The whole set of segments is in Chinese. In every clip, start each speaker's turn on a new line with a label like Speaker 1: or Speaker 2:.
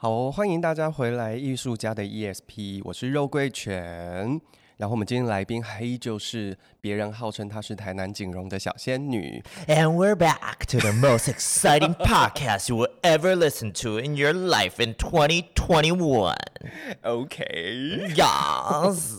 Speaker 1: 好哦，欢迎大家回来，艺术家的 ESP，我是肉桂犬。然后我们今天来宾还依旧是别人号称她是台南景荣的小仙女。
Speaker 2: And we're back to the most exciting podcast you will ever listen to in your life in 2021.
Speaker 1: OK.
Speaker 2: Yes.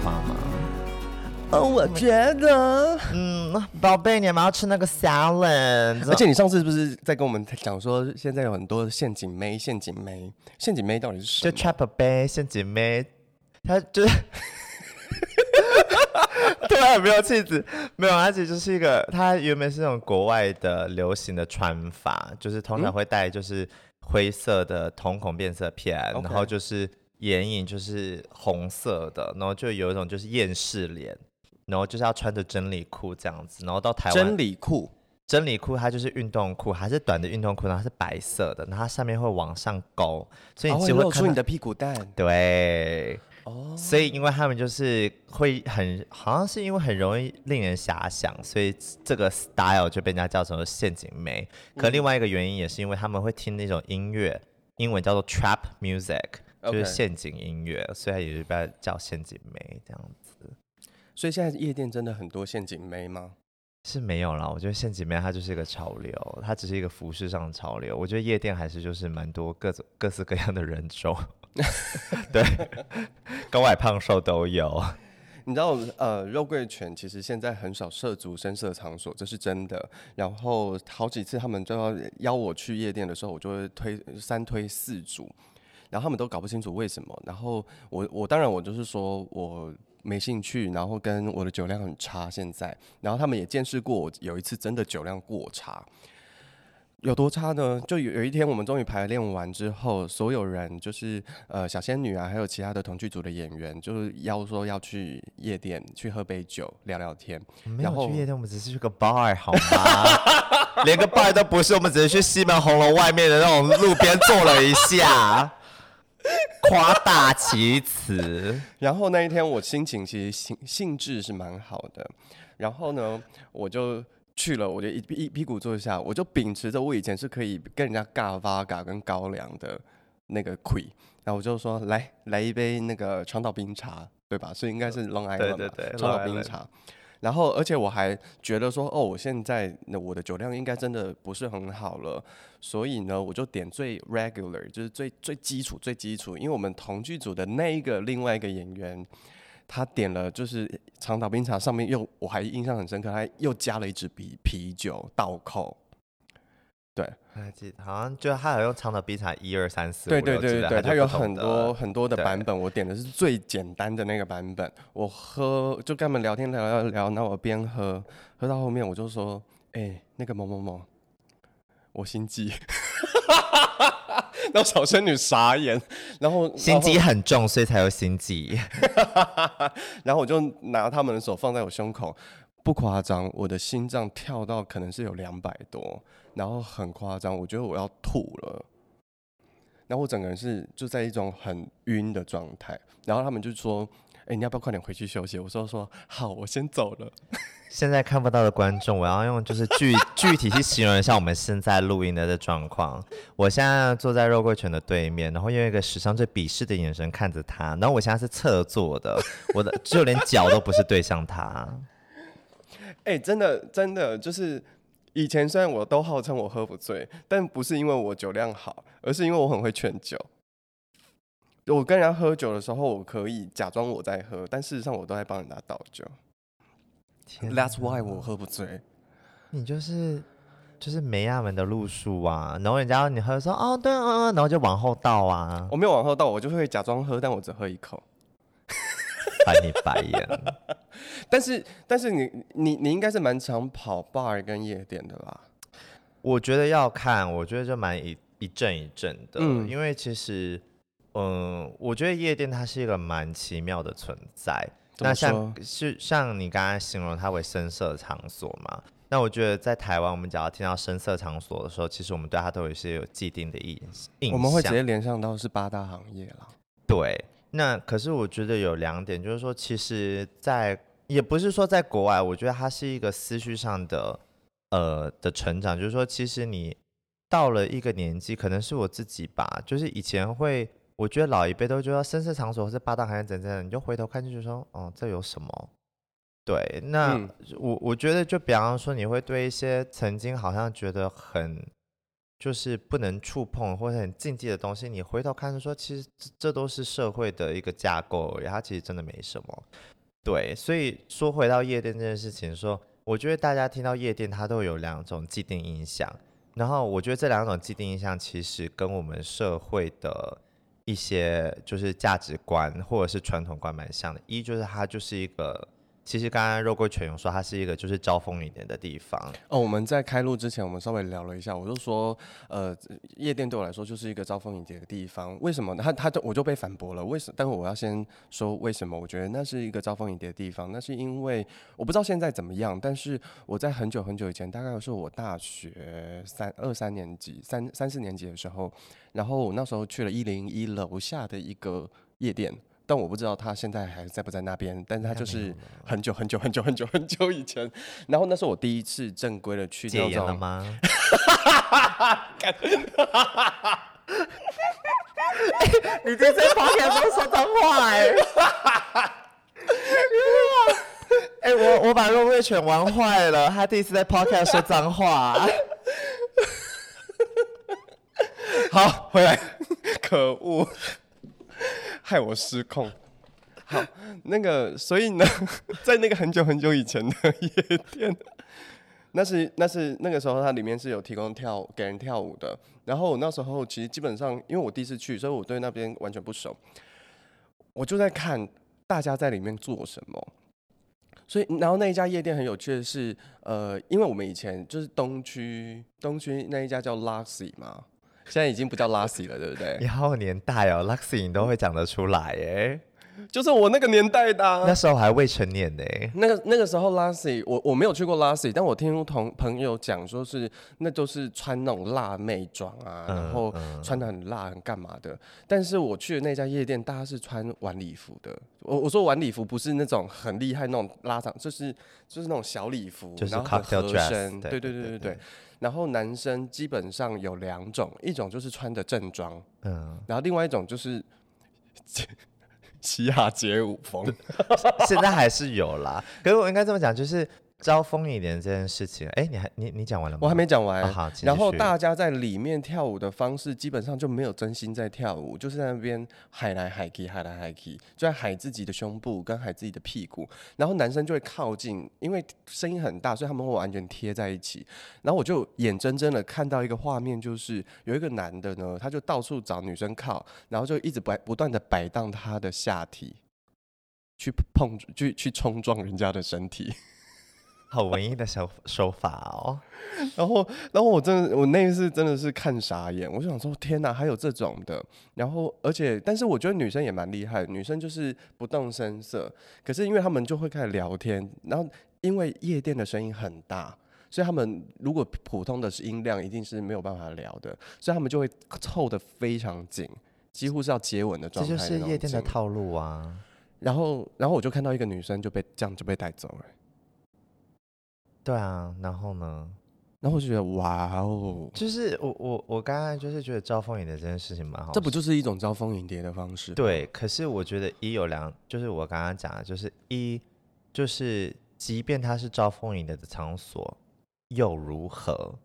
Speaker 1: 哦，我觉得，
Speaker 2: 嗯，宝贝，你要不要吃那个 salad？
Speaker 1: 而且你上次是不是在跟我们讲说，现在有很多陷阱妹，陷阱妹，陷阱妹到底是什么？
Speaker 2: 就 trap bae，陷阱妹，她就是，对啊，没有气质，没有，而且就是一个，他原本是那种国外的流行的穿法，就是通常会戴就是灰色的瞳孔变色片，嗯、然后就是眼影就是红色的，然后就有一种就是厌世脸。然后就是要穿着真理裤这样子，然后到台湾
Speaker 1: 真理裤，
Speaker 2: 真理裤它就是运动裤，还是短的运动裤，然后它是白色的，然后它上面会往上勾，所以你只会
Speaker 1: 露出你的屁股蛋。
Speaker 2: 对，哦，所以因为他们就是会很，好像是因为很容易令人遐想，所以这个 style 就被人家叫成陷阱妹。可另外一个原因也是因为他们会听那种音乐，英文叫做 trap music，就是陷阱音乐.所以也就被叫陷阱妹这样子。
Speaker 1: 所以现在夜店真的很多陷阱妹吗？
Speaker 2: 是没有啦，我觉得陷阱妹它就是一个潮流，它只是一个服饰上的潮流。我觉得夜店还是就是蛮多各种各式各样的人种，对，高矮胖瘦都有。
Speaker 1: 你知道，呃，肉桂犬其实现在很少涉足深色场所，这是真的。然后好几次他们就要邀我去夜店的时候，我就会推三推四阻，然后他们都搞不清楚为什么。然后我我当然我就是说我。没兴趣，然后跟我的酒量很差，现在，然后他们也见识过我有一次真的酒量过差，有多差呢？就有有一天我们终于排练完之后，所有人就是呃小仙女啊，还有其他的同剧组的演员，就是要说要去夜店去喝杯酒聊聊天。
Speaker 2: 没有去夜店，我们只是去个 bar 好吗？连个 bar 都不是，我们只是去西门红楼外面的那种路边坐了一下。夸大其词，
Speaker 1: 然后那一天我心情其实兴兴致是蛮好的，然后呢，我就去了，我就一一屁股坐下，我就秉持着我以前是可以跟人家尬八嘎跟高粱的那个亏，然后我就说来来一杯那个长岛冰茶，对吧？所以应该是 Long Island 对对对，长岛冰茶。然后，而且我还觉得说，哦，我现在那我的酒量应该真的不是很好了，所以呢，我就点最 regular，就是最最基础、最基础。因为我们同剧组的那一个另外一个演员，他点了就是长岛冰茶，上面又我还印象很深刻，他又加了一支啤啤酒倒扣。对，
Speaker 2: 还记得好像就他有用长岛冰茶一二三四，
Speaker 1: 对对对对对，他有很多很多的版本，我点的是最简单的那个版本。我喝就跟他们聊天聊聊聊，那我边喝喝到后面我就说，哎、欸，那个某某某，我心悸，然后小仙女傻眼，然后
Speaker 2: 心机很重，所以才有心悸，
Speaker 1: 然后我就拿他们的手放在我胸口。不夸张，我的心脏跳到可能是有两百多，然后很夸张，我觉得我要吐了。然后我整个人是就在一种很晕的状态，然后他们就说：“哎、欸，你要不要快点回去休息？”我说：“说好，我先走了。”
Speaker 2: 现在看不到的观众，我要用就是 具具体去形容一下我们现在录音的这状况。我现在坐在肉桂犬的对面，然后用一个史上最鄙视的眼神看着他，然后我现在是侧坐的，我的就连脚都不是对向他。
Speaker 1: 哎、欸，真的，真的，就是以前虽然我都号称我喝不醉，但不是因为我酒量好，而是因为我很会劝酒。我跟人家喝酒的时候，我可以假装我在喝，但事实上我都在帮人家倒酒。That's why 我喝不醉。
Speaker 2: 你就是就是梅亚门的路数啊，然后人家你喝说哦对啊，然后就往后倒啊。
Speaker 1: 我没有往后倒，我就会假装喝，但我只喝一口。
Speaker 2: 翻你白眼。
Speaker 1: 但是，但是你你你应该是蛮常跑 bar 跟夜店的吧？
Speaker 2: 我觉得要看，我觉得就蛮一一阵一阵的，
Speaker 1: 嗯
Speaker 2: 因为其实，嗯，我觉得夜店它是一个蛮奇妙的存在。那像是像你刚才形容它为深色场所嘛？那我觉得在台湾，我们只要听到深色场所的时候，其实我们对它都有一些有既定的印印象。
Speaker 1: 我们会直接联想到是八大行业啦。
Speaker 2: 对，那可是我觉得有两点，就是说，其实在，在也不是说在国外，我觉得它是一个思绪上的呃的成长，就是说，其实你到了一个年纪，可能是我自己吧，就是以前会，我觉得老一辈都觉得声色场所或是八大行业怎怎，你就回头看就说，哦，这有什么？对，那、嗯、我我觉得，就比方说，你会对一些曾经好像觉得很就是不能触碰或者很禁忌的东西，你回头看说，其实这都是社会的一个架构而已，它其实真的没什么。对，所以说回到夜店这件事情，说我觉得大家听到夜店，它都有两种既定印象，然后我觉得这两种既定印象其实跟我们社会的一些就是价值观或者是传统观蛮像的，一就是它就是一个。其实刚刚肉桂犬有说，它是一个就是招蜂引蝶的地方。
Speaker 1: 哦，我们在开录之前，我们稍微聊了一下，我就说，呃，夜店对我来说就是一个招蜂引蝶的地方。为什么呢？他他就我就被反驳了。为什么？但是我要先说为什么？我觉得那是一个招蜂引蝶的地方，那是因为我不知道现在怎么样，但是我在很久很久以前，大概是我大学三二三年级、三三四年级的时候，然后我那时候去了一零一楼下的一个夜店。但我不知道他现在还在不在那边，但是他就是很久很久很久很久很久以前，然后那是我第一次正规的去那种。
Speaker 2: 戒严了吗？你这在发言都说脏话哎、欸！哎、欸，我我把肉桂犬玩坏了，他第一次在 podcast 说脏话。
Speaker 1: 好，回来，可恶。害我失控。好，那个，所以呢，在那个很久很久以前的夜店，那是那是那个时候，它里面是有提供跳给人跳舞的。然后我那时候其实基本上，因为我第一次去，所以我对那边完全不熟。我就在看大家在里面做什么。所以，然后那一家夜店很有趣的是，呃，因为我们以前就是东区东区那一家叫 Luxy 嘛。现在已经不叫 Lassie 了，对不对？
Speaker 2: 你好年代哦，Luxy 你都会讲得出来耶，
Speaker 1: 就是我那个年代的、啊，
Speaker 2: 那时候还未成年呢。
Speaker 1: 那个那个时候 Lassie，我我没有去过 Lassie，但我听同朋友讲说是那都是穿那种辣妹装啊，嗯、然后穿的很辣很干嘛的。但是我去的那家夜店，大家是穿晚礼服的。我我说晚礼服不是那种很厉害那种拉长，就是就是那种小礼服，
Speaker 2: 就是
Speaker 1: 然后很合身。
Speaker 2: 对
Speaker 1: 对对对对对。然后男生基本上有两种，一种就是穿的正装，嗯，然后另外一种就是嘻哈街舞风，
Speaker 2: 现在还是有啦。可是我应该这么讲，就是。招蜂引蝶这件事情，哎，你还你你讲完了吗？
Speaker 1: 我还没讲完。
Speaker 2: 哦、好，
Speaker 1: 然后大家在里面跳舞的方式，基本上就没有真心在跳舞，就是在那边海来海去，海来海去，就在海自己的胸部跟海自己的屁股。然后男生就会靠近，因为声音很大，所以他们会完全贴在一起。然后我就眼睁睁的看到一个画面，就是有一个男的呢，他就到处找女生靠，然后就一直摆不断的摆荡他的下体，去碰去去冲撞人家的身体。
Speaker 2: 好文艺的手 手法哦，
Speaker 1: 然后，然后我真的，我那一次真的是看傻眼，我就想说，天哪，还有这种的。然后，而且，但是我觉得女生也蛮厉害，女生就是不动声色，可是因为他们就会开始聊天，然后因为夜店的声音很大，所以他们如果普通的是音量，一定是没有办法聊的，所以他们就会凑得非常紧，几乎是要接吻的状态。
Speaker 2: 这就是夜店的套路啊。
Speaker 1: 然后，然后我就看到一个女生就被这样就被带走了。
Speaker 2: 对啊，然后呢？
Speaker 1: 然后我就觉得哇哦，
Speaker 2: 就是我我我刚刚就是觉得招蜂引蝶这件事情蛮好，
Speaker 1: 这不就是一种招蜂引蝶的方式？
Speaker 2: 对，可是我觉得一有两，就是我刚刚讲的，就是一就是即便它是招蜂引蝶的场所，又如何？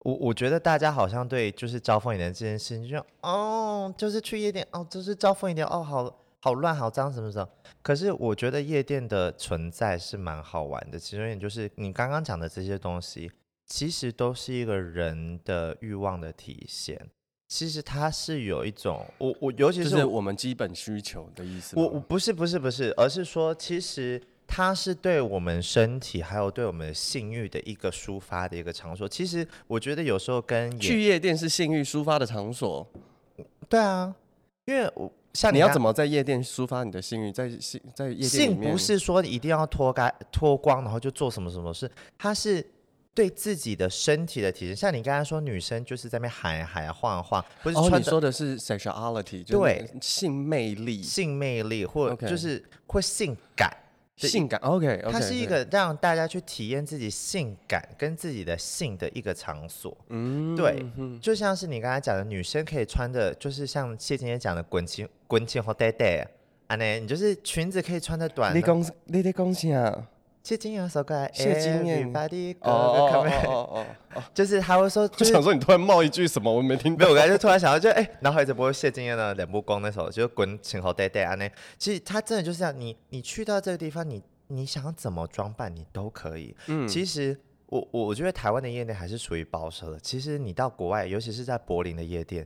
Speaker 2: 我我觉得大家好像对就是招蜂引蝶这件事情就，就哦，就是去夜店哦，就是招蜂引蝶哦，好。好乱，好脏，什么什么？可是我觉得夜店的存在是蛮好玩的。其中一点就是你刚刚讲的这些东西，其实都是一个人的欲望的体现。其实它是有一种，我我尤其是，
Speaker 1: 是我们基本需求的意思。
Speaker 2: 我我不是不是不是，而是说，其实它是对我们身体还有对我们的性欲的一个抒发的一个场所。其实我觉得有时候跟
Speaker 1: 去夜店是性欲抒发的场所。
Speaker 2: 对啊，因为我像你，
Speaker 1: 要怎么在夜店抒发你的性欲？在性在夜店
Speaker 2: 性不是说你一定要脱干脱光，然后就做什么什么事，它是。对自己的身体的体验，像你刚才说，女生就是在那边喊喊啊、晃啊晃，不是
Speaker 1: 哦、你说的是 sexuality，对，性魅力，
Speaker 2: 性魅力，或就是会性感，
Speaker 1: 性感，OK，, okay
Speaker 2: 它是一个让大家去体验自己性感跟自己的性的一个场所。嗯，对，就像是你刚才讲的，女生可以穿的，就是像谢金燕讲的滚青滚青和带带啊，那你就是裙子可以穿的短的。
Speaker 1: 你讲你在讲啥？
Speaker 2: 谢金燕首歌，
Speaker 1: 谢金燕，
Speaker 2: 哦哦哦哦，就是他会说，
Speaker 1: 就想说你突然冒一句什么，我没听到。
Speaker 2: 没有，我刚才就突然想到，就哎，然后一直播谢金燕的两不光那首，就滚请好带带啊那。其实他真的就是这样，你你去到这个地方，你你想怎么装扮，你都可以。嗯，其实我我觉得台湾的夜店还是属于保守的。其实你到国外，尤其是在柏林的夜店。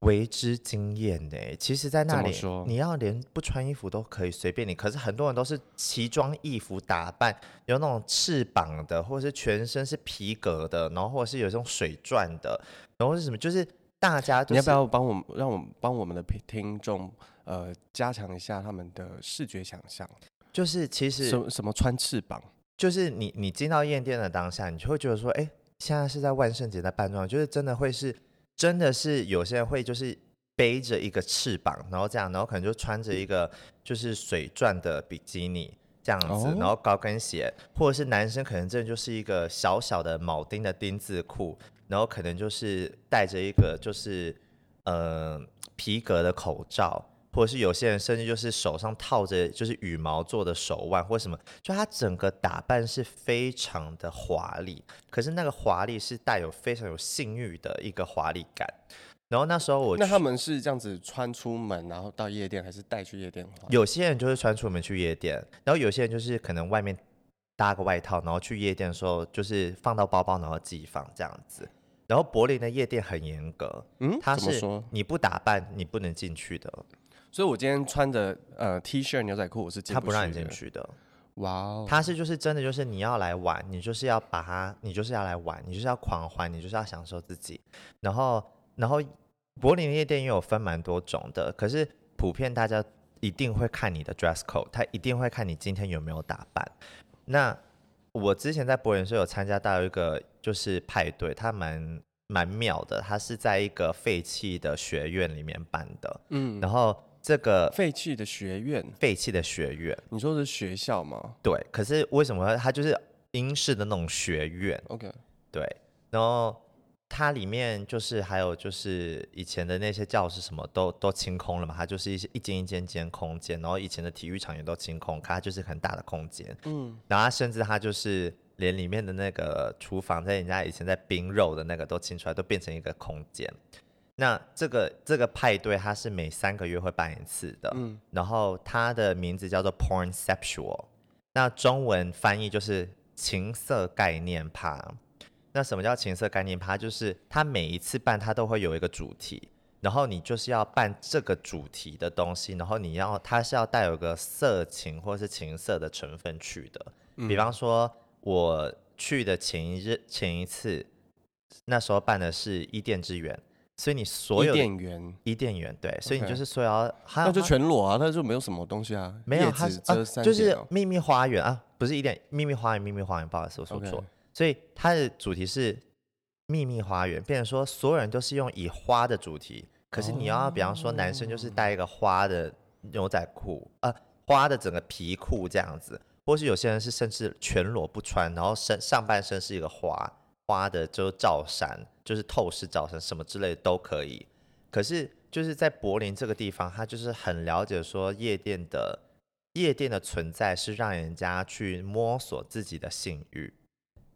Speaker 2: 为之惊艳的，其实，在那里你要连不穿衣服都可以随便你。可是很多人都是奇装异服打扮，有那种翅膀的，或者是全身是皮革的，然后或者是有这种水钻的，然后是什么？就是大家、就是，
Speaker 1: 你要不要帮我们，让我们帮我们的听众呃加强一下他们的视觉想象？
Speaker 2: 就是其实
Speaker 1: 什什么穿翅膀？
Speaker 2: 就是你你进到夜店的当下，你就会觉得说，哎，现在是在万圣节在扮装，就是真的会是。真的是有些人会就是背着一个翅膀，然后这样，然后可能就穿着一个就是水钻的比基尼这样子，然后高跟鞋，或者是男生可能真的就是一个小小的铆钉的丁字裤，然后可能就是戴着一个就是呃皮革的口罩。或者是有些人甚至就是手上套着就是羽毛做的手腕或什么，就他整个打扮是非常的华丽，可是那个华丽是带有非常有性欲的一个华丽感。然后那时候我
Speaker 1: 那他们是这样子穿出门，然后到夜店，还是带去夜店？
Speaker 2: 有些人就是穿出门去夜店，然后有些人就是可能外面搭个外套，然后去夜店的时候就是放到包包，然后自己放这样子。然后柏林的夜店很严格，嗯，他是你不打扮你不能进去的。
Speaker 1: 所以，我今天穿着呃 T 恤牛仔裤，我是。他
Speaker 2: 不让你进去的。
Speaker 1: 哇哦！
Speaker 2: 他是就是真的就是你要来玩，你就是要把它，你就是要来玩，你就是要狂欢，你就是要享受自己。然后，然后柏林的夜店也有分蛮多种的，可是普遍大家一定会看你的 dress code，他一定会看你今天有没有打扮。那我之前在柏林是有参加到一个就是派对，它蛮蛮妙的，它是在一个废弃的学院里面办的。嗯，然后。这个
Speaker 1: 废弃的学院，
Speaker 2: 废弃的学院，
Speaker 1: 你说是学校吗？
Speaker 2: 对，可是为什么它就是英式的那种学院
Speaker 1: ？OK，
Speaker 2: 对，然后它里面就是还有就是以前的那些教室什么都都清空了嘛，它就是一些一间一间间空间，然后以前的体育场也都清空，它就是很大的空间，嗯，然后它甚至它就是连里面的那个厨房，在人家以前在冰肉的那个都清出来，都变成一个空间。那这个这个派对，它是每三个月会办一次的，嗯，然后它的名字叫做 Pornceptual，那中文翻译就是情色概念趴。那什么叫情色概念趴？就是它每一次办，它都会有一个主题，然后你就是要办这个主题的东西，然后你要它是要带有个色情或是情色的成分去的。嗯，比方说我去的前一日前一次，那时候办的是伊甸之源。所以你所有伊甸园，伊甸园对所以你就是说要，
Speaker 1: 那就全裸啊，那就没有什么东西啊，
Speaker 2: 没有，它是、啊、就是秘密花园啊，不是伊甸秘密花园，秘密花园，不好意思，我说错。所以它的主题是秘密花园，变成说所有人都是用以花的主题，可是你要比方说男生就是带一个花的牛仔裤啊，花的整个皮裤这样子，或是有些人是甚至全裸不穿，然后身上半身是一个花。花的就罩衫，就是透视早晨，什么之类的都可以。可是就是在柏林这个地方，他就是很了解说夜店的夜店的存在是让人家去摸索自己的性欲。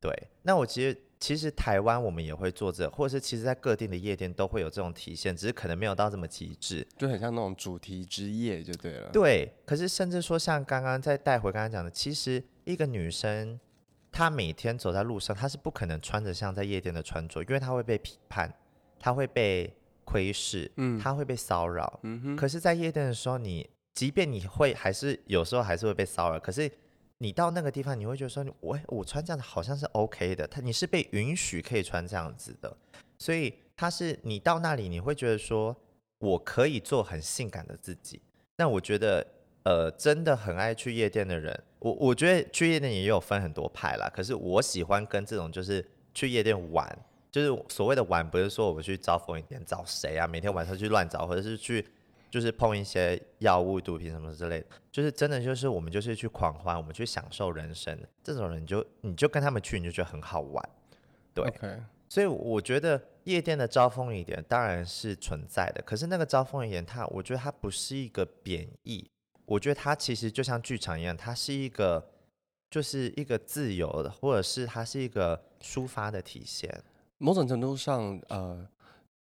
Speaker 2: 对，那我其实其实台湾我们也会做这，或者是其实在各地的夜店都会有这种体现，只是可能没有到这么极致，
Speaker 1: 就很像那种主题之夜就对了。
Speaker 2: 对，可是甚至说像刚刚再带回刚刚讲的，其实一个女生。他每天走在路上，他是不可能穿着像在夜店的穿着，因为他会被批判，他会被窥视，
Speaker 1: 嗯，
Speaker 2: 他会被
Speaker 1: 骚扰。
Speaker 2: 可是，在夜店的时候，你即便你会还是有时候还是会被骚扰，可是你到那个地方，你会觉得说，我我穿这样子好像是 OK 的，他你是被允许可以穿这样子的，所以他是你到那里，你会觉得说我可以做很性感的自己。那我觉得，呃，真的很爱去夜店的人，我我觉得去夜店也有分很多派啦。可是我喜欢跟这种就是去夜店玩，就是所谓的玩，不是说我们去招蜂引蝶找谁啊，每天晚上去乱找，或者是去就是碰一些药物、毒品什么之类的，就是真的就是我们就是去狂欢，我们去享受人生。这种人你就你就跟他们去，你就觉得很好玩，对。
Speaker 1: Okay.
Speaker 2: 所以我觉得夜店的招蜂引蝶当然是存在的，可是那个招蜂引蝶，它我觉得它不是一个贬义，我觉得它其实就像剧场一样，它是一个就是一个自由的，或者是它是一个抒发的体现。
Speaker 1: 某种程度上，呃，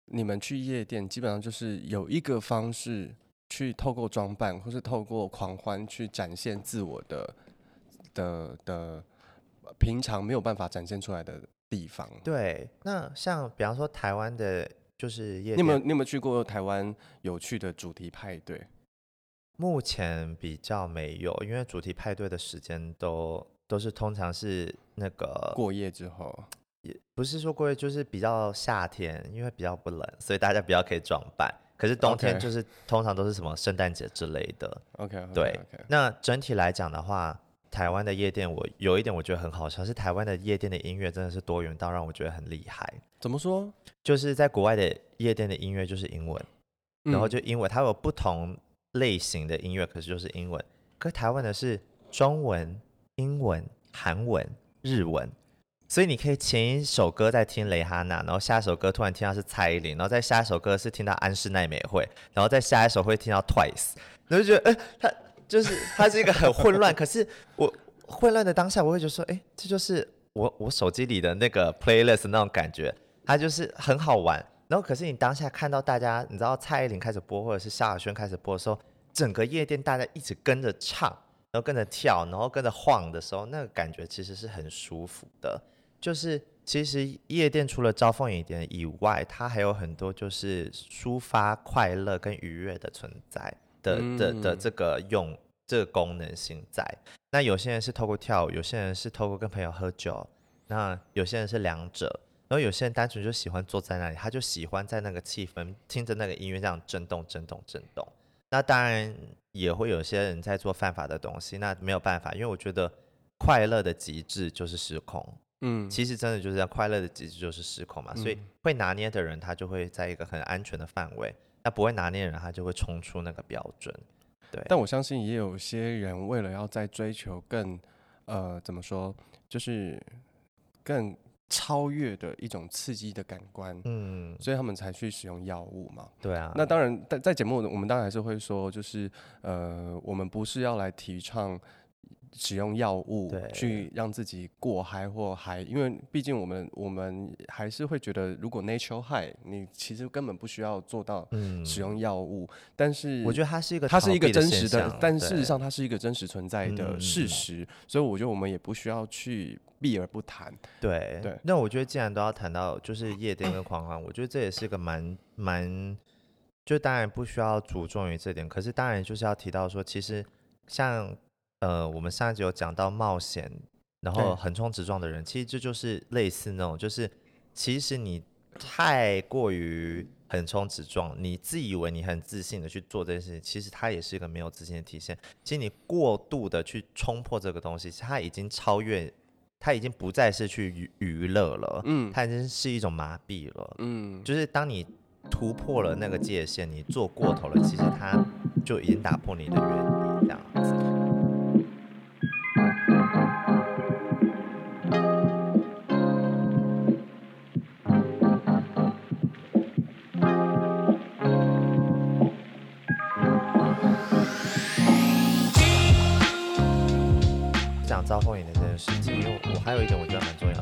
Speaker 1: 你们去夜店基本上就是有一个方式去透过装扮，或是透过狂欢去展现自我的的的平常没有办法展现出来的。地方
Speaker 2: 对，那像比方说台湾的，就是夜店，
Speaker 1: 你有没有你有没有去过台湾有趣的主题派对？
Speaker 2: 目前比较没有，因为主题派对的时间都都是通常是那个
Speaker 1: 过夜之后，
Speaker 2: 也不是说过夜，就是比较夏天，因为比较不冷，所以大家比较可以装扮。可是冬天就是通常都是什么圣诞节之类的。
Speaker 1: OK，, okay
Speaker 2: 对。Okay. 那整体来讲的话。台湾的夜店，我有一点我觉得很好笑，是台湾的夜店的音乐真的是多元到让我觉得很厉害。
Speaker 1: 怎么说？
Speaker 2: 就是在国外的夜店的音乐就是英文，
Speaker 1: 嗯、
Speaker 2: 然后就英文，它有不同类型的音乐，可是就是英文。可台湾的是中文、英文、韩文、日文，所以你可以前一首歌在听蕾哈娜，然后下一首歌突然听到是蔡依林，然后再下一首歌是听到安室奈美惠，然后再下一首会听到 Twice，然后就觉得，哎、欸，他。就是它是一个很混乱，可是我混乱的当下，我会觉得说，哎，这就是我我手机里的那个 playlist 那种感觉，它就是很好玩。然后可是你当下看到大家，你知道蔡依林开始播，或者是萧亚轩开始播的时候，整个夜店大家一直跟着唱，然后跟着跳，然后跟着晃的时候，那个感觉其实是很舒服的。就是其实夜店除了招蜂引蝶以外，它还有很多就是抒发快乐跟愉悦的存在。的的的这个用这个功能性在，那有些人是透过跳舞，有些人是透过跟朋友喝酒，那有些人是两者，然后有些人单纯就喜欢坐在那里，他就喜欢在那个气氛听着那个音乐这样震动震动震动。那当然也会有些人在做犯法的东西，那没有办法，因为我觉得快乐的极致就是失控。嗯，其实真的就是这样，快乐的极致就是失控嘛，所以会拿捏的人他就会在一个很安全的范围。那不会拿捏的人，他就会冲出那个标准。对，
Speaker 1: 但我相信也有些人为了要在追求更，呃，怎么说，就是更超越的一种刺激的感官，嗯，所以他们才去使用药物嘛。
Speaker 2: 对啊。
Speaker 1: 那当然，在在节目我们当然还是会说，就是呃，我们不是要来提倡。使用药物去让自己过嗨或嗨，因为毕竟我们我们还是会觉得，如果 natural high，你其实根本不需要做到使用药物。嗯、但是
Speaker 2: 我觉得它是一个
Speaker 1: 它是一个真实的，但事实上它是一个真实存在的事实，所以我觉得我们也不需要去避而不谈。
Speaker 2: 对对。那我觉得既然都要谈到就是夜店跟狂欢，我觉得这也是一个蛮蛮，就当然不需要着重于这点，可是当然就是要提到说，其实像。呃，我们上一集有讲到冒险，然后横冲直撞的人，其实这就是类似那种，就是其实你太过于横冲直撞，你自以为你很自信的去做这件事情，其实它也是一个没有自信的体现。其实你过度的去冲破这个东西，它已经超越，它已经不再是去娱娱乐了，嗯，它已经是一种麻痹了，嗯，就是当你突破了那个界限，你做过头了，其实它就已经打破你的原理，这样子。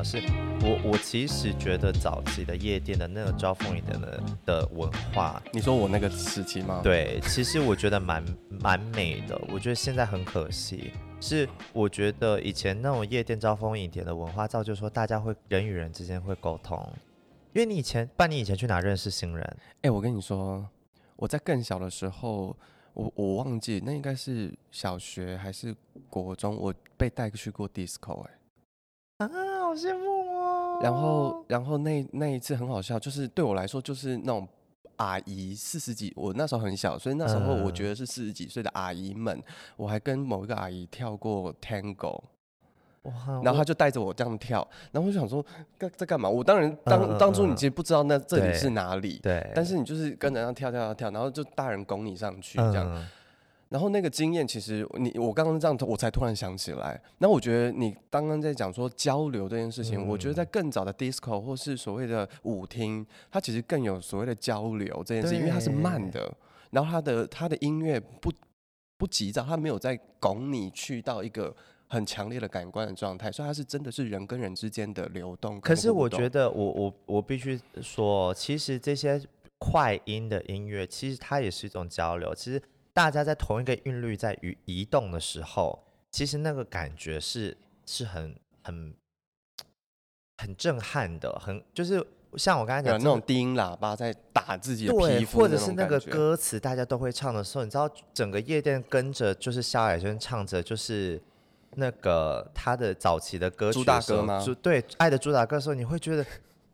Speaker 2: 是我我其实觉得早期的夜店的那个招蜂引蝶的的文化，
Speaker 1: 你说我那个时期吗？
Speaker 2: 对，其实我觉得蛮蛮美的。我觉得现在很可惜，是我觉得以前那种夜店招蜂引蝶的文化，造就说大家会人与人之间会沟通，因为你以前，半你以前去哪认识新人？
Speaker 1: 哎、欸，我跟你说，我在更小的时候，我我忘记那应该是小学还是国中，我被带去过 disco、欸。哎，
Speaker 2: 啊，好羡慕哦。
Speaker 1: 然后，然后那那一次很好笑，就是对我来说，就是那种阿姨四十几，我那时候很小，所以那时候我觉得是四十几岁的阿姨们，嗯、我还跟某一个阿姨跳过 tango。哇！然后他就带着我这样跳，然后我就想说，干在干嘛？我当然当、嗯、当初你其实不知道那这里是哪里，对。但是你就是跟着这样跳跳跳跳，然后就大人拱你上去这样。嗯、然后那个经验，其实你我刚刚这样，我才突然想起来。那我觉得你刚刚在讲说交流这件事情，嗯、我觉得在更早的 disco 或是所谓的舞厅，它其实更有所谓的交流这件事情，因为它是慢的，然后它的它的音乐不不急躁，它没有在拱你去到一个。很强烈的感官的状态，所以它是真的是人跟人之间的流动。
Speaker 2: 可是我觉得我，我我我必须说，其实这些快音的音乐，其实它也是一种交流。其实大家在同一个韵律在移移动的时候，其实那个感觉是是很很很震撼的，很就是像我刚才讲
Speaker 1: 那种低音喇叭在打自己的皮肤，
Speaker 2: 或者是那个歌词大家都会唱的时候，你知道整个夜店跟着就是萧亚轩唱着就是。那个他的早期的歌曲的，
Speaker 1: 朱大哥吗？
Speaker 2: 对，爱的朱大哥的时候，你会觉得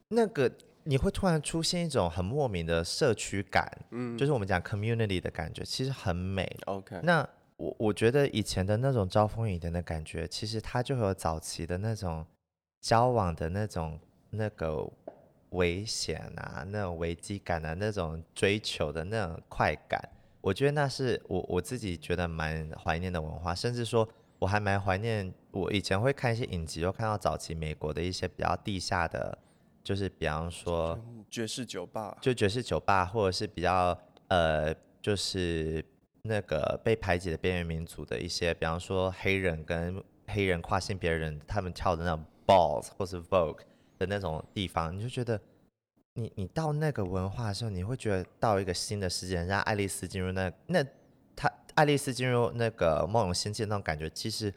Speaker 2: 那个你会突然出现一种很莫名的社区感，嗯，就是我们讲 community 的感觉，其实很美。OK，那我我觉得以前的那种招蜂引蝶的感觉，其实它就有早期的那种交往的那种那个危险啊，那种危机感啊，那种追求的那种快感，我觉得那是我我自己觉得蛮怀念的文化，甚至说。我还蛮怀念，我以前会看一些影集，就看到早期美国的一些比较地下的，就是比方说
Speaker 1: 爵士酒吧，
Speaker 2: 就爵士酒吧，或者是比较呃，就是那个被排挤的边缘民族的一些，比方说黑人跟黑人跨性别人，他们跳的那种 balls 或是 vogue 的那种地方，你就觉得你你到那个文化的时候，你会觉得到一个新的世界，让爱丽丝进入那那。爱丽丝进入那个梦游仙境那种感觉，其实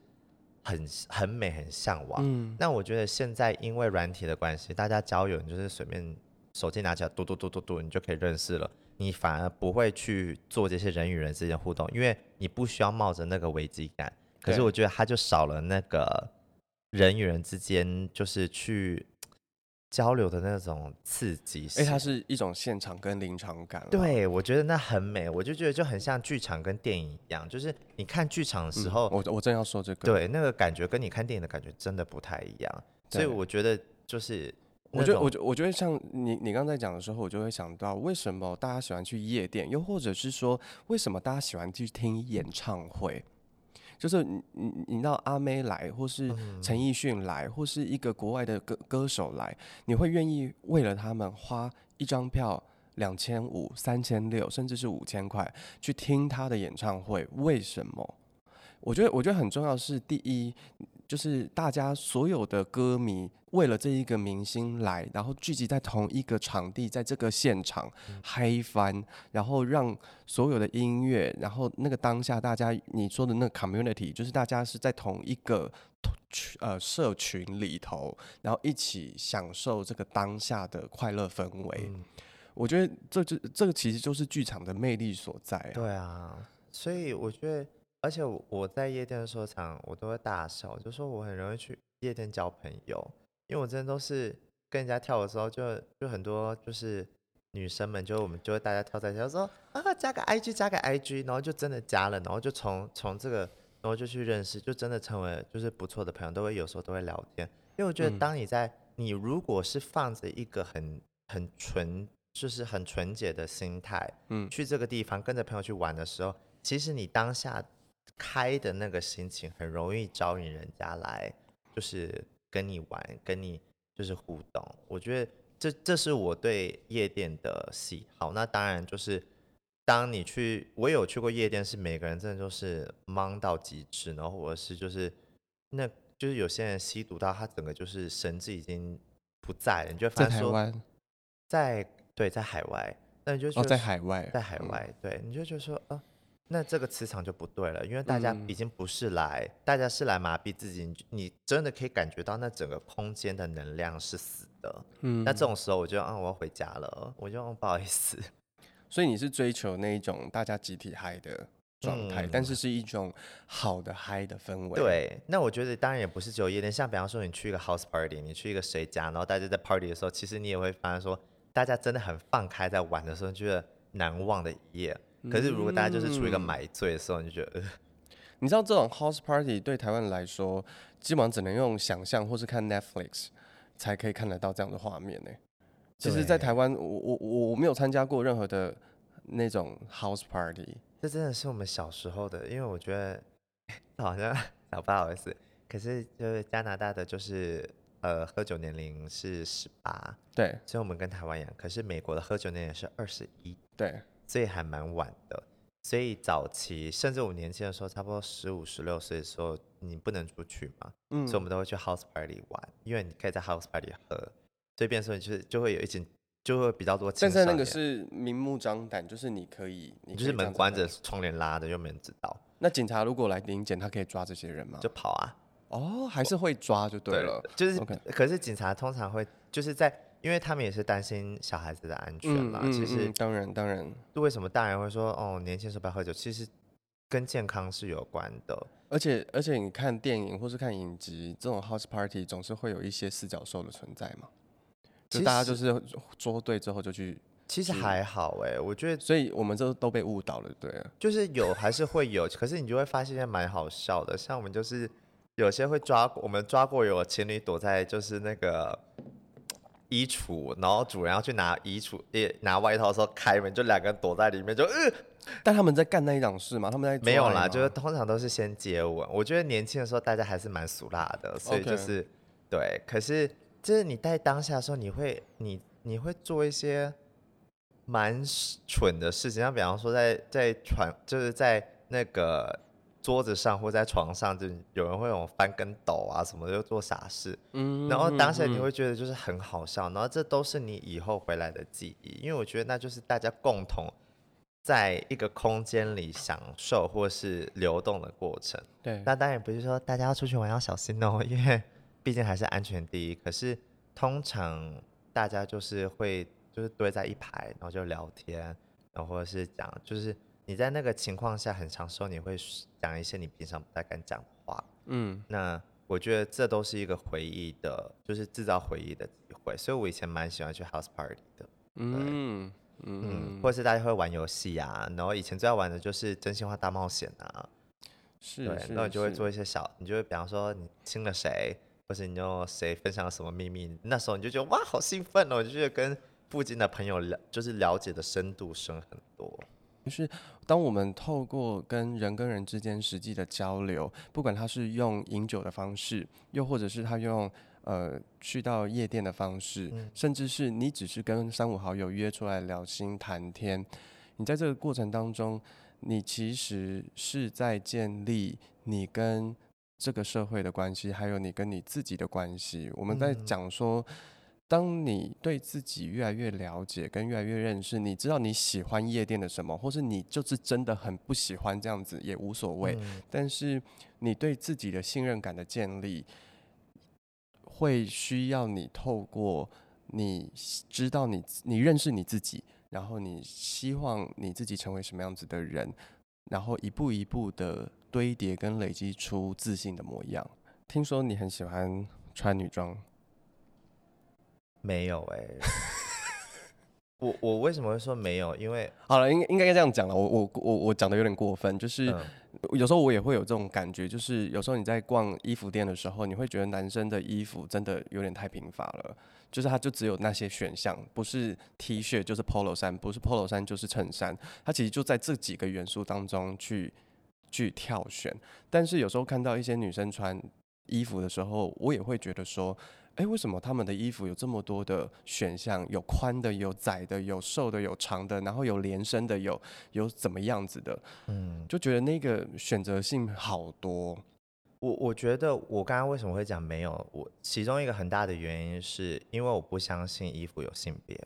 Speaker 2: 很很美，很向往。嗯，那我觉得现在因为软体的关系，大家交友你就是随便手机拿起来，嘟嘟嘟嘟嘟，你就可以认识了。你反而不会去做这些人与人之间互动，因为你不需要冒着那个危机感。可是我觉得它就少了那个人与人之间就是去。交流的那种刺激，
Speaker 1: 哎，它是一种现场跟临场感。
Speaker 2: 对，我觉得那很美，我就觉得就很像剧场跟电影一样，就是你看剧场的时候，
Speaker 1: 嗯、我我正要说这个，
Speaker 2: 对，那个感觉跟你看电影的感觉真的不太一样。所以我觉得就是，
Speaker 1: 我觉得我觉我觉得像你你刚才讲的时候，我就会想到为什么大家喜欢去夜店，又或者是说为什么大家喜欢去听演唱会。就是你你你知道阿妹来，或是陈奕迅来，或是一个国外的歌歌手来，你会愿意为了他们花一张票两千五、三千六，甚至是五千块去听他的演唱会？为什么？我觉得我觉得很重要是第一。就是大家所有的歌迷为了这一个明星来，然后聚集在同一个场地，在这个现场嗨翻，然后让所有的音乐，然后那个当下大家你说的那个 community，就是大家是在同一个呃社群里头，然后一起享受这个当下的快乐氛围。嗯、我觉得这就这个其实就是剧场的魅力所在啊。
Speaker 2: 对啊，所以我觉得。而且我在夜店的时候，常我都会大笑，就说我很容易去夜店交朋友，因为我真的都是跟人家跳的时候就，就就很多就是女生们，就我们就会大家跳在一起，就说啊加个 IG 加个 IG，然后就真的加了，然后就从从这个，然后就去认识，就真的成为就是不错的朋友，都会有时候都会聊天，因为我觉得当你在、嗯、你如果是放着一个很很纯就是很纯洁的心态，嗯，去这个地方跟着朋友去玩的时候，其实你当下。开的那个心情很容易招引人家来，就是跟你玩，跟你就是互动。我觉得这这是我对夜店的喜好。那当然就是当你去，我有去过夜店，是每个人真的就是忙到极致，然后或者是就是那就是有些人吸毒到他整个就是神志已经不在了，你就发现说在，在对在海外，那你就说、
Speaker 1: 哦、在海外，
Speaker 2: 在海外，嗯、对，你就觉得说啊。呃那这个磁场就不对了，因为大家已经不是来，嗯、大家是来麻痹自己。你真的可以感觉到那整个空间的能量是死的。嗯，那这种时候我就啊，我要回家了，我就不好意思。
Speaker 1: 所以你是追求那一种大家集体嗨的状态，嗯、但是是一种好的嗨的氛围。
Speaker 2: 对，那我觉得当然也不是只有夜店，像比方说你去一个 house party，你去一个谁家，然后大家在 party 的时候，其实你也会发现说，大家真的很放开在玩的时候，觉得难忘的一夜。可是如果大家就是处于一个买醉的时候，你就觉得。
Speaker 1: 你知道这种 house party 对台湾来说，基本上只能用想象或是看 Netflix 才可以看得到这样的画面呢。其实，在台湾，我我我我没有参加过任何的那种 house party。
Speaker 2: 这真的是我们小时候的，因为我觉得 好像不好意思，可是就是加拿大的就是呃喝酒年龄是十八，
Speaker 1: 对，
Speaker 2: 所以我们跟台湾一样。可是美国的喝酒年龄是二十一，
Speaker 1: 对，
Speaker 2: 所以还蛮晚的。所以早期，甚至我年轻的时候，差不多十五、十六岁的时候，你不能出去嘛，嗯，所以我们都会去 house party 玩，因为你可以在 house party 喝，所以变成就是就会有一群，就会比较多。
Speaker 1: 但是那个是明目张胆，就是你可以，你
Speaker 2: 就是门关着，窗帘拉的，又没人知道。
Speaker 1: 那警察如果来临检，他可以抓这些人吗？
Speaker 2: 就跑啊！
Speaker 1: 哦，还是会抓就对了，
Speaker 2: 对就是。可是警察通常会就是在。因为他们也是担心小孩子的安全嘛，其实
Speaker 1: 当然当然，
Speaker 2: 为什么大人会说哦，年轻时候不要喝酒？其实跟健康是有关的。
Speaker 1: 而且而且，你看电影或是看影集，这种 house party 总是会有一些四脚兽的存在嘛，就大家就是捉对之后就去。
Speaker 2: 其实还好哎，我觉得，
Speaker 1: 所以我们这都被误导了，对。
Speaker 2: 啊就是有还是会有，可是你就会发现蛮好笑的，像我们就是有些会抓，我们抓过有情侣躲在就是那个。衣橱，然后主人要去拿衣橱，也拿外套的时候开门，就两个人躲在里面，就呃。
Speaker 1: 但他们在干那一档事吗？他们在
Speaker 2: 没有啦，就是通常都是先接吻。我觉得年轻的时候大家还是蛮俗辣的，所以就是、对。可是就是你在当下的时候，你会你你会做一些蛮蠢的事情，像比方说在在船，就是在那个。桌子上或在床上，就有人会有翻跟斗啊什么的，就做傻事。嗯，然后当时你会觉得就是很好笑，然后这都是你以后回来的记忆，因为我觉得那就是大家共同在一个空间里享受或是流动的过程。
Speaker 1: 对，
Speaker 2: 那当然不是说大家要出去玩要小心哦，因为毕竟还是安全第一。可是通常大家就是会就是堆在一排，然后就聊天，然后或者是讲就是。你在那个情况下很长时候，你会讲一些你平常不太敢讲的话。嗯，那我觉得这都是一个回忆的，就是制造回忆的机会。所以我以前蛮喜欢去 house party 的。嗯嗯，嗯，或者是大家会玩游戏啊，然后以前最爱玩的就是真心话大冒险啊。
Speaker 1: 是，
Speaker 2: 对，那你就会做一些小，你就会比方说你亲了谁，或是你就谁分享了什么秘密，那时候你就觉得哇好兴奋哦，就觉得跟附近的朋友了，就是了解的深度深很多。
Speaker 1: 就是当我们透过跟人跟人之间实际的交流，不管他是用饮酒的方式，又或者是他用呃去到夜店的方式，嗯，甚至是你只是跟三五好友约出来聊心谈天，你在这个过程当中，你其实是在建立你跟这个社会的关系，还有你跟你自己的关系。我们在讲说。嗯当你对自己越来越了解，跟越来越认识，你知道你喜欢夜店的什么，或是你就是真的很不喜欢这样子也无所谓。嗯。但是你对自己的信任感的建立，会需要你透过你知道你你认识你自己，然后你希望你自己成为什么样子的人，然后一步一步的堆叠跟累积出自信的模样。听说你很喜欢穿女装。
Speaker 2: 没有哎、欸，我我为什么会说没有？因为
Speaker 1: 好了，应应该这样讲了。我我我我讲的有点过分，就是、嗯、有时候我也会有这种感觉，就是有时候你在逛衣服店的时候，你会觉得男生的衣服真的有点太贫乏了，就是它就只有那些选项，不是 T 恤就是 Polo 衫，不是 Polo 衫就是衬衫，它其实就在这几个元素当中去去挑选。但是有时候看到一些女生穿衣服的时候，我也会觉得说。哎，为什么他们的衣服有这么多的选项？有宽的，有窄的，有瘦的，有长的，然后有连身的，有有怎么样子的？嗯，就觉得那个选择性好多。
Speaker 2: 我我觉得我刚刚为什么会讲没有？我其中一个很大的原因是因为我不相信衣服有性别。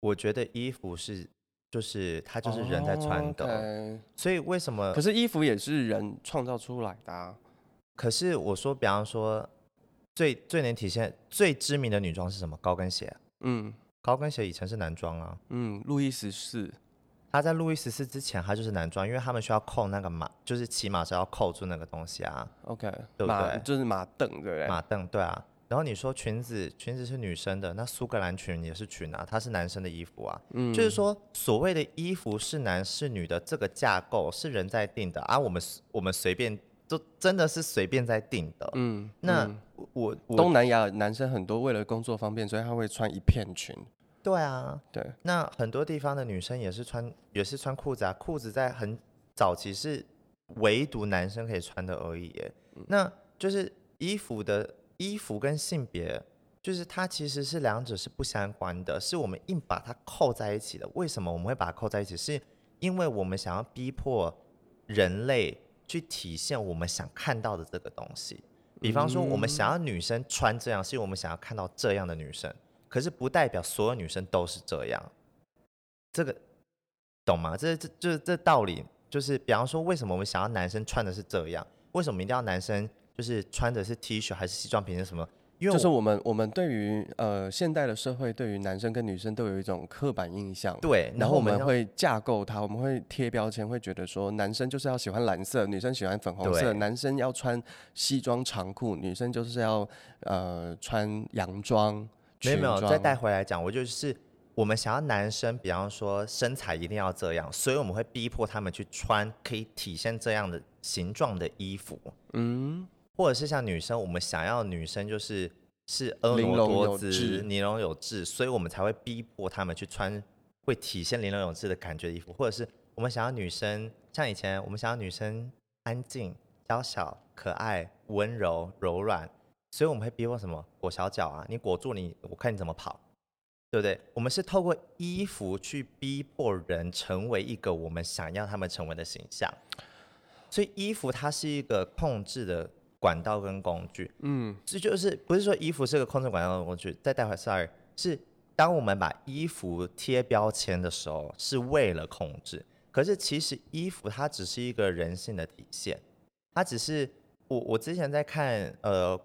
Speaker 2: 我觉得衣服是就是它就是人在穿的，oh. 所以为什么？
Speaker 1: 可是衣服也是人创造出来的啊。
Speaker 2: 可是我说，比方说。最最能体现最知名的女装是什么？高跟鞋。
Speaker 1: 嗯，
Speaker 2: 高跟鞋以前是男装啊。
Speaker 1: 嗯，路易十四，
Speaker 2: 他在路易十四之前，他就是男装，因为他们需要扣那个马，就是骑马是要扣住那个东西啊。
Speaker 1: OK，
Speaker 2: 对不对？
Speaker 1: 就是马凳，对不对？
Speaker 2: 马凳，对啊。然后你说裙子，裙子是女生的，那苏格兰裙也是裙啊，它是男生的衣服啊。嗯，就是说所谓的衣服是男是女的这个架构是人在定的啊，我们我们随便都真的是随便在定的。嗯，那我，我
Speaker 1: 东南亚男生很多为了工作方便，所以他会穿一片裙。
Speaker 2: 对啊，
Speaker 1: 对。
Speaker 2: 那很多地方的女生也是穿也是穿裤子啊，裤子在很早期是唯独男生可以穿的而已。那就是衣服的。衣服跟性别，就是它其实是两者是不相关的，是我们硬把它扣在一起的。为什么我们会把它扣在一起？是因为我们想要逼迫人类去体现我们想看到的这个东西。比方说，我们想要女生穿这样，是因为我们想要看到这样的女生。可是不代表所有女生都是这样。这个懂吗？这这就是这道理就是，比方说，为什么我们想要男生穿的是这样？为什么一定要男生？就是穿的是 T 恤还是西装，平时什么？因为
Speaker 1: 就是我们我们对于呃现代的社会，对于男生跟女生都有一种刻板印象。
Speaker 2: 对，
Speaker 1: 然后我们会架构它，我们会贴标签，会觉得说男生就是要喜欢蓝色，女生喜欢粉红色，男生要穿西装长裤，女生就是要呃穿洋装。
Speaker 2: 没有没有，再带回来讲，我就是我们想要男生，比方说身材一定要这样，所以我们会逼迫他们去穿可以体现这样的形状的衣服。嗯。或者是像女生，我们想要女生就是是婀娜多姿、玲珑有致，所以我们才会逼迫她们去穿会体现玲珑有致的感觉的衣服。或者是我们想要女生像以前，我们想要女生安静、娇小、可爱、温柔、柔软，所以我们会逼迫什么？裹小脚啊，你裹住你，我看你怎么跑，对不对？我们是透过衣服去逼迫人成为一个我们想要他们成为的形象。所以衣服它是一个控制的。管道跟工具，嗯，这就是不是说衣服是个控制管道的工具。再待会，sorry，是当我们把衣服贴标签的时候，是为了控制。可是其实衣服它只是一个人性的体现，它只是我我之前在看呃。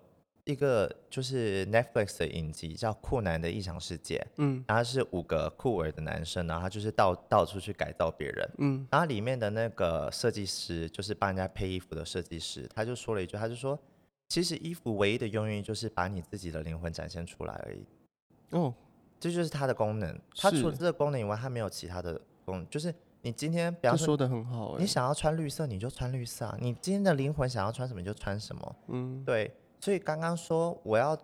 Speaker 2: 一个就是 Netflix 的影集叫《酷男的异想世界》，嗯，然后是五个酷儿的男生，然后他就是到到处去改造别人，嗯，然后里面的那个设计师就是帮人家配衣服的设计师，他就说了一句，他就说，其实衣服唯一的用意就是把你自己的灵魂展现出来而已，哦，这就是它的功能，它除了这个功能以外，它没有其他的功能，就是你今天比方说，
Speaker 1: 说的很好，
Speaker 2: 你想要穿绿色你就穿绿色啊，你今天的灵魂想要穿什么你就穿什么，嗯，对。所以刚刚说我要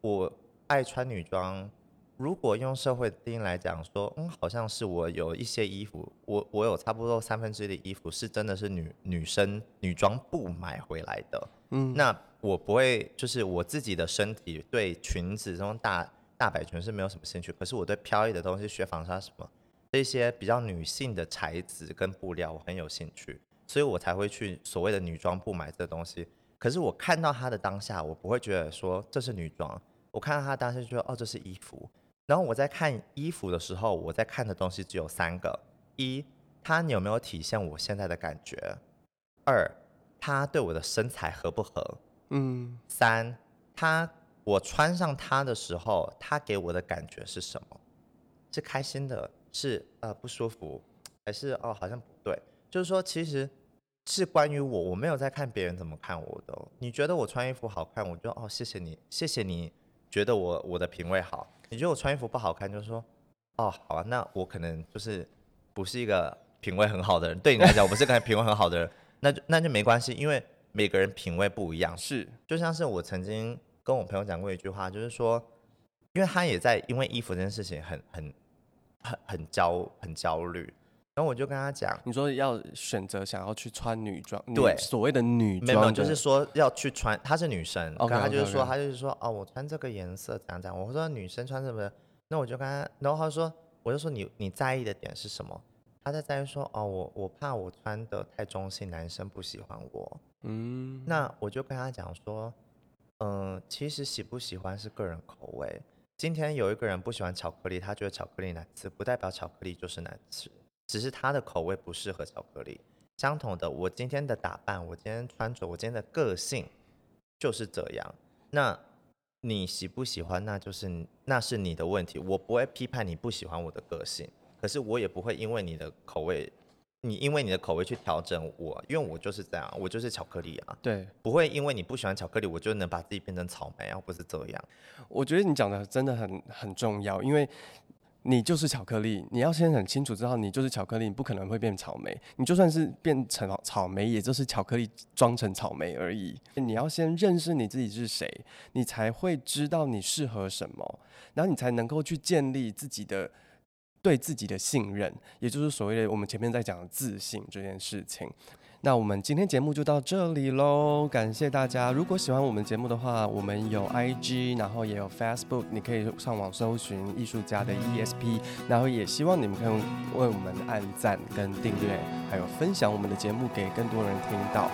Speaker 2: 我爱穿女装，如果用社会的定义来讲说，嗯，好像是我有一些衣服，我我有差不多三分之一的衣服是真的是女女生女装布买回来的，嗯，那我不会就是我自己的身体对裙子这种大大摆裙是没有什么兴趣，可是我对飘逸的东西，雪纺纱什么这些比较女性的材质跟布料我很有兴趣，所以我才会去所谓的女装布买这东西。可是我看到他的当下，我不会觉得说这是女装。我看到他当下就觉得哦，这是衣服。然后我在看衣服的时候，我在看的东西只有三个：一，他有没有体现我现在的感觉；二，他对我的身材合不合；嗯，三，他我穿上它的时候，他给我的感觉是什么？是开心的？是呃不舒服？还是哦好像不对？就是说其实。是关于我，我没有在看别人怎么看我的。你觉得我穿衣服好看，我就哦谢谢你，谢谢你觉得我我的品味好。你觉得我穿衣服不好看，就说哦好啊，那我可能就是不是一个品味很好的人。对你来讲，我不是个品味很好的人，那就那就没关系，因为每个人品味不一样。
Speaker 1: 是，就
Speaker 2: 像是我曾经跟我朋友讲过一句话，就是说，因为他也在因为衣服这件事情很很很很焦很焦虑。然后我就跟他讲，
Speaker 1: 你说要选择想要去穿女装，
Speaker 2: 对，
Speaker 1: 所谓的女装，
Speaker 2: 没有，就是说要去穿，她是女生，okay, 他就是说，她就是说，哦，我穿这个颜色怎样怎样。我说女生穿什么？那我就跟他，然后他说，我就说你你在意的点是什么？他在在意说，哦，我我怕我穿的太中性，男生不喜欢我。嗯，那我就跟他讲说，嗯、呃，其实喜不喜欢是个人口味。今天有一个人不喜欢巧克力，他觉得巧克力难吃，不代表巧克力就是难吃。只是他的口味不适合巧克力。相同的，我今天的打扮，我今天穿着，我今天的个性就是这样。那你喜不喜欢，那就是那是你的问题，我不会批判你不喜欢我的个性，可是我也不会因为你的口味，你因为你的口味去调整我，因为我就是这样，我就是巧克力啊，
Speaker 1: 对，
Speaker 2: 不会因为你不喜欢巧克力，我就能把自己变成草莓啊，不是这样。
Speaker 1: 我觉得你讲的真的很很重要，因为。你就是巧克力，你要先很清楚知道你就是巧克力，你不可能会变草莓。你就算是变成草莓，也就是巧克力装成草莓而已。你要先认识你自己是谁，你才会知道你适合什么，然后你才能够去建立自己的对自己的信任，也就是所谓的我们前面在讲的自信这件事情。那我们今天节目就到这里喽，感谢大家。如果喜欢我们节目的话，我们有 IG，然后也有 Facebook，你可以上网搜寻艺术家的 ESP，然后也希望你们可以为我们按赞跟订阅，还有分享我们的节目给更多人听到。